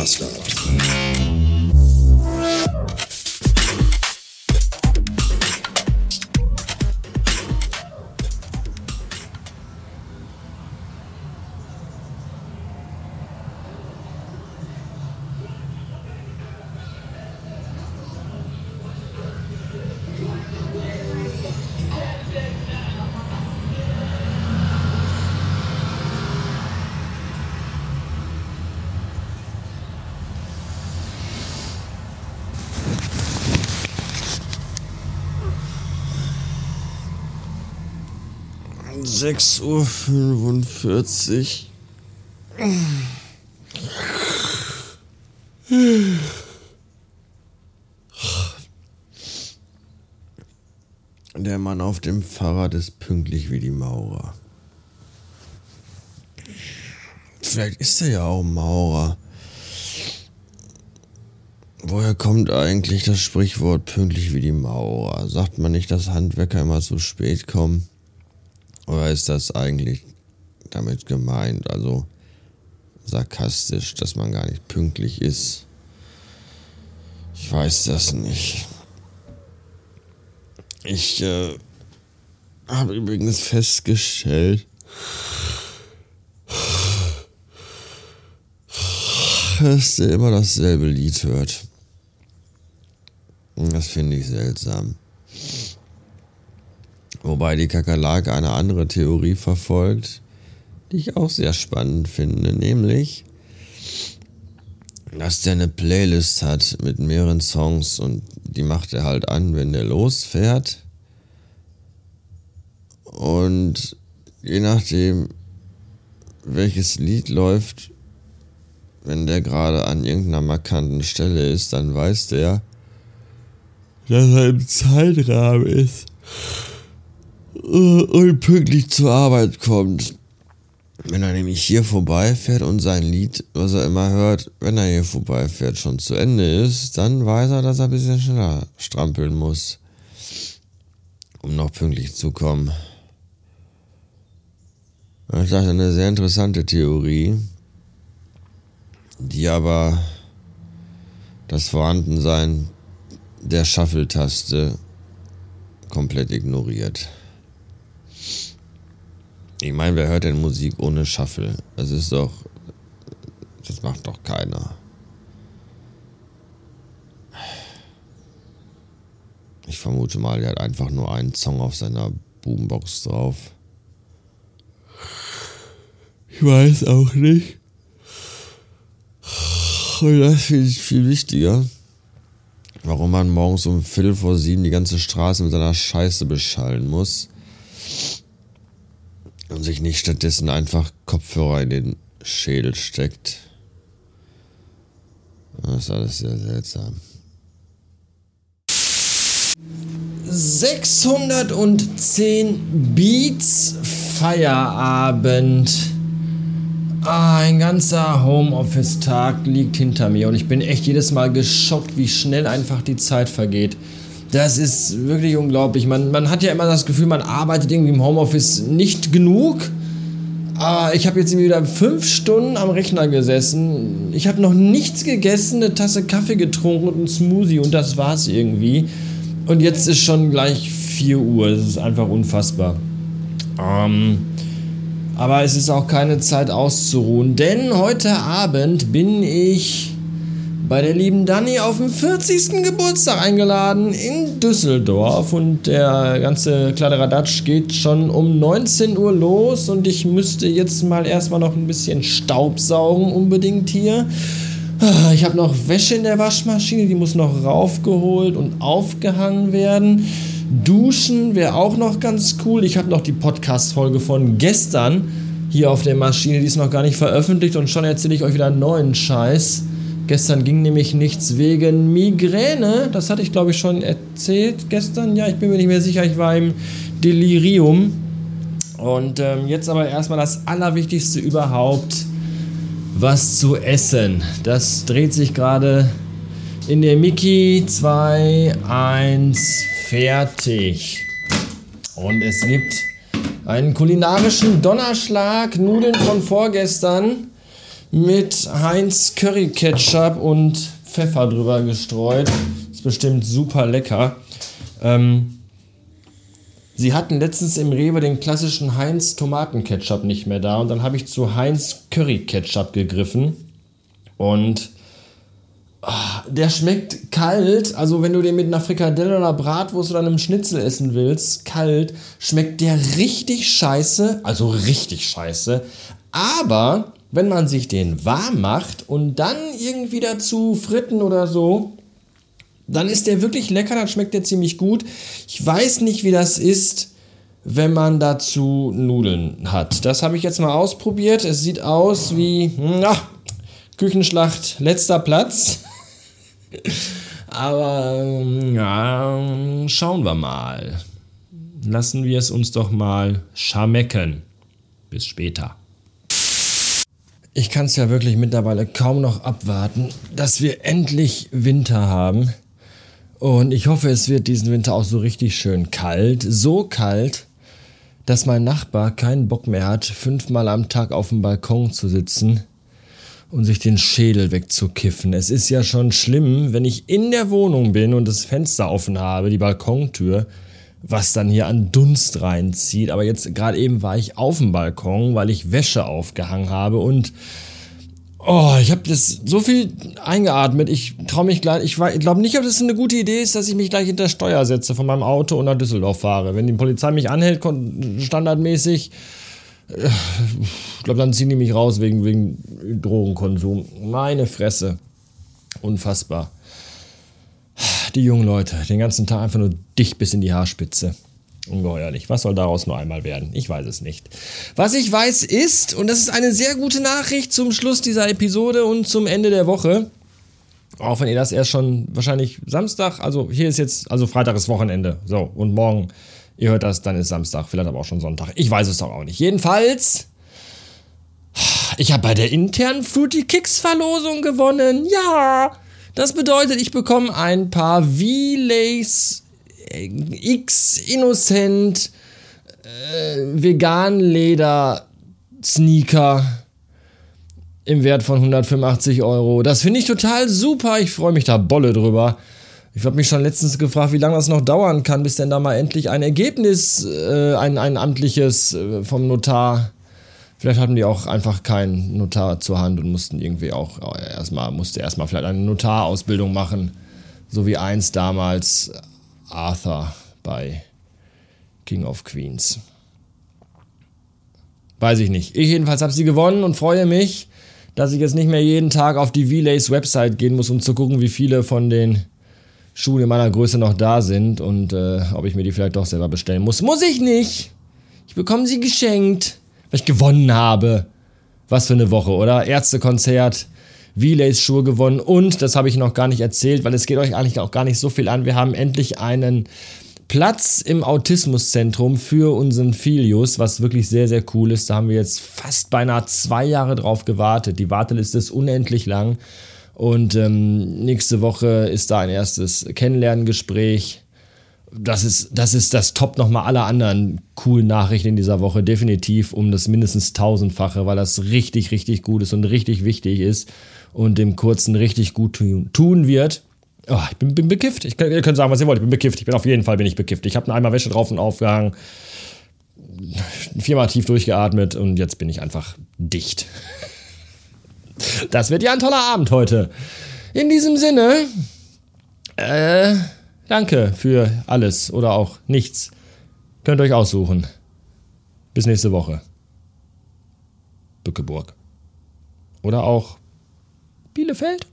Faster. 6.45 Uhr. 45. Der Mann auf dem Fahrrad ist pünktlich wie die Maurer. Vielleicht ist er ja auch Maurer. Woher kommt eigentlich das Sprichwort pünktlich wie die Maurer? Sagt man nicht, dass Handwerker immer zu spät kommen? Oder ist das eigentlich damit gemeint? Also sarkastisch, dass man gar nicht pünktlich ist? Ich weiß das nicht. Ich äh, habe übrigens festgestellt, dass der immer dasselbe Lied hört. Das finde ich seltsam. Wobei die Kakerlake eine andere Theorie verfolgt, die ich auch sehr spannend finde, nämlich, dass der eine Playlist hat mit mehreren Songs und die macht er halt an, wenn der losfährt. Und je nachdem, welches Lied läuft, wenn der gerade an irgendeiner markanten Stelle ist, dann weiß der, dass er im Zeitrahmen ist und pünktlich zur Arbeit kommt. Wenn er nämlich hier vorbeifährt und sein Lied, was er immer hört, wenn er hier vorbeifährt, schon zu Ende ist, dann weiß er, dass er ein bisschen schneller strampeln muss, um noch pünktlich zu kommen. Das ist eine sehr interessante Theorie, die aber das Vorhandensein der Shuffle-Taste komplett ignoriert. Ich meine, wer hört denn Musik ohne Shuffle? Das ist doch. Das macht doch keiner. Ich vermute mal, er hat einfach nur einen Song auf seiner Boombox drauf. Ich weiß auch nicht. Und das finde ich viel wichtiger. Warum man morgens um Viertel vor sieben die ganze Straße mit seiner Scheiße beschallen muss und sich nicht stattdessen einfach Kopfhörer in den Schädel steckt. Das ist alles sehr seltsam. 610 Beats Feierabend. Ah, ein ganzer Homeoffice-Tag liegt hinter mir und ich bin echt jedes Mal geschockt, wie schnell einfach die Zeit vergeht. Das ist wirklich unglaublich. Man, man hat ja immer das Gefühl, man arbeitet irgendwie im Homeoffice nicht genug. Aber ich habe jetzt wieder fünf Stunden am Rechner gesessen. Ich habe noch nichts gegessen, eine Tasse Kaffee getrunken und einen Smoothie und das war's irgendwie. Und jetzt ist schon gleich 4 Uhr. Das ist einfach unfassbar. Ähm, aber es ist auch keine Zeit auszuruhen, denn heute Abend bin ich bei der lieben Dani auf dem 40. Geburtstag eingeladen in Düsseldorf und der ganze Kladderadatsch geht schon um 19 Uhr los und ich müsste jetzt mal erstmal noch ein bisschen Staubsaugen unbedingt hier. Ah, ich habe noch Wäsche in der Waschmaschine, die muss noch raufgeholt und aufgehangen werden. Duschen wäre auch noch ganz cool. Ich habe noch die Podcast-Folge von gestern hier auf der Maschine, die ist noch gar nicht veröffentlicht und schon erzähle ich euch wieder einen neuen Scheiß. Gestern ging nämlich nichts wegen Migräne. Das hatte ich, glaube ich, schon erzählt gestern. Ja, ich bin mir nicht mehr sicher. Ich war im Delirium. Und ähm, jetzt aber erstmal das Allerwichtigste überhaupt. Was zu essen. Das dreht sich gerade in der Mickey 2, 1, fertig. Und es gibt einen kulinarischen Donnerschlag, Nudeln von vorgestern mit Heinz Curry Ketchup und Pfeffer drüber gestreut. Ist bestimmt super lecker. Ähm, sie hatten letztens im Rewe den klassischen Heinz Tomatenketchup nicht mehr da und dann habe ich zu Heinz Curry Ketchup gegriffen und oh, der schmeckt kalt. Also wenn du den mit einer Frikadelle oder Bratwurst oder einem Schnitzel essen willst, kalt, schmeckt der richtig scheiße. Also richtig scheiße. Aber wenn man sich den warm macht und dann irgendwie dazu fritten oder so, dann ist der wirklich lecker, dann schmeckt der ziemlich gut. Ich weiß nicht, wie das ist, wenn man dazu Nudeln hat. Das habe ich jetzt mal ausprobiert. Es sieht aus wie na, Küchenschlacht letzter Platz. Aber ja, schauen wir mal. Lassen wir es uns doch mal schamecken. Bis später. Ich kann es ja wirklich mittlerweile kaum noch abwarten, dass wir endlich Winter haben. Und ich hoffe, es wird diesen Winter auch so richtig schön kalt. So kalt, dass mein Nachbar keinen Bock mehr hat, fünfmal am Tag auf dem Balkon zu sitzen und sich den Schädel wegzukiffen. Es ist ja schon schlimm, wenn ich in der Wohnung bin und das Fenster offen habe, die Balkontür, was dann hier an Dunst reinzieht. Aber jetzt gerade eben war ich auf dem Balkon, weil ich Wäsche aufgehangen habe und oh, ich habe das so viel eingeatmet. Ich traue mich gleich. Ich, ich glaube nicht, ob das eine gute Idee ist, dass ich mich gleich hinter Steuer setze von meinem Auto und nach Düsseldorf fahre. Wenn die Polizei mich anhält, standardmäßig. Äh, ich glaube, dann ziehen die mich raus wegen, wegen Drogenkonsum. Meine Fresse. Unfassbar die jungen Leute, den ganzen Tag einfach nur dicht bis in die Haarspitze. Ungeheuerlich. Was soll daraus nur einmal werden? Ich weiß es nicht. Was ich weiß ist, und das ist eine sehr gute Nachricht zum Schluss dieser Episode und zum Ende der Woche, auch wenn ihr das erst schon wahrscheinlich Samstag, also hier ist jetzt, also Freitag ist Wochenende, so, und morgen, ihr hört das, dann ist Samstag, vielleicht aber auch schon Sonntag. Ich weiß es doch auch nicht. Jedenfalls, ich habe bei der internen Fruity Kicks Verlosung gewonnen. Ja! Das bedeutet, ich bekomme ein paar V-Lace äh, X Innocent äh, Vegan Leder Sneaker im Wert von 185 Euro. Das finde ich total super. Ich freue mich da bolle drüber. Ich habe mich schon letztens gefragt, wie lange das noch dauern kann, bis denn da mal endlich ein Ergebnis, äh, ein, ein amtliches äh, vom Notar Vielleicht hatten die auch einfach keinen Notar zur Hand und mussten irgendwie auch erstmal, musste erstmal vielleicht eine Notarausbildung machen, so wie eins damals Arthur bei King of Queens. Weiß ich nicht. Ich jedenfalls habe sie gewonnen und freue mich, dass ich jetzt nicht mehr jeden Tag auf die V-Lace Website gehen muss, um zu gucken, wie viele von den Schuhen in meiner Größe noch da sind und äh, ob ich mir die vielleicht doch selber bestellen muss. Muss ich nicht! Ich bekomme sie geschenkt weil ich gewonnen habe. Was für eine Woche, oder? Ärztekonzert, V-Lace Schuhe gewonnen und, das habe ich noch gar nicht erzählt, weil es geht euch eigentlich auch gar nicht so viel an. Wir haben endlich einen Platz im Autismuszentrum für unseren Filius, was wirklich sehr, sehr cool ist. Da haben wir jetzt fast beinahe zwei Jahre drauf gewartet. Die Warteliste ist unendlich lang. Und ähm, nächste Woche ist da ein erstes Kennenlerngespräch das ist, das ist das Top nochmal aller anderen coolen Nachrichten in dieser Woche. Definitiv um das mindestens tausendfache, weil das richtig, richtig gut ist und richtig wichtig ist und dem Kurzen richtig gut tun wird. Oh, ich bin, bin bekifft. Ich, ihr könnt sagen, was ihr wollt. Ich bin bekifft. Ich bin auf jeden Fall bin ich bekifft. Ich habe eine Eimer Wäsche drauf und aufgehangen. Viermal tief durchgeatmet und jetzt bin ich einfach dicht. Das wird ja ein toller Abend heute. In diesem Sinne, äh, Danke für alles oder auch nichts. Könnt euch aussuchen. Bis nächste Woche. Bückeburg. Oder auch Bielefeld?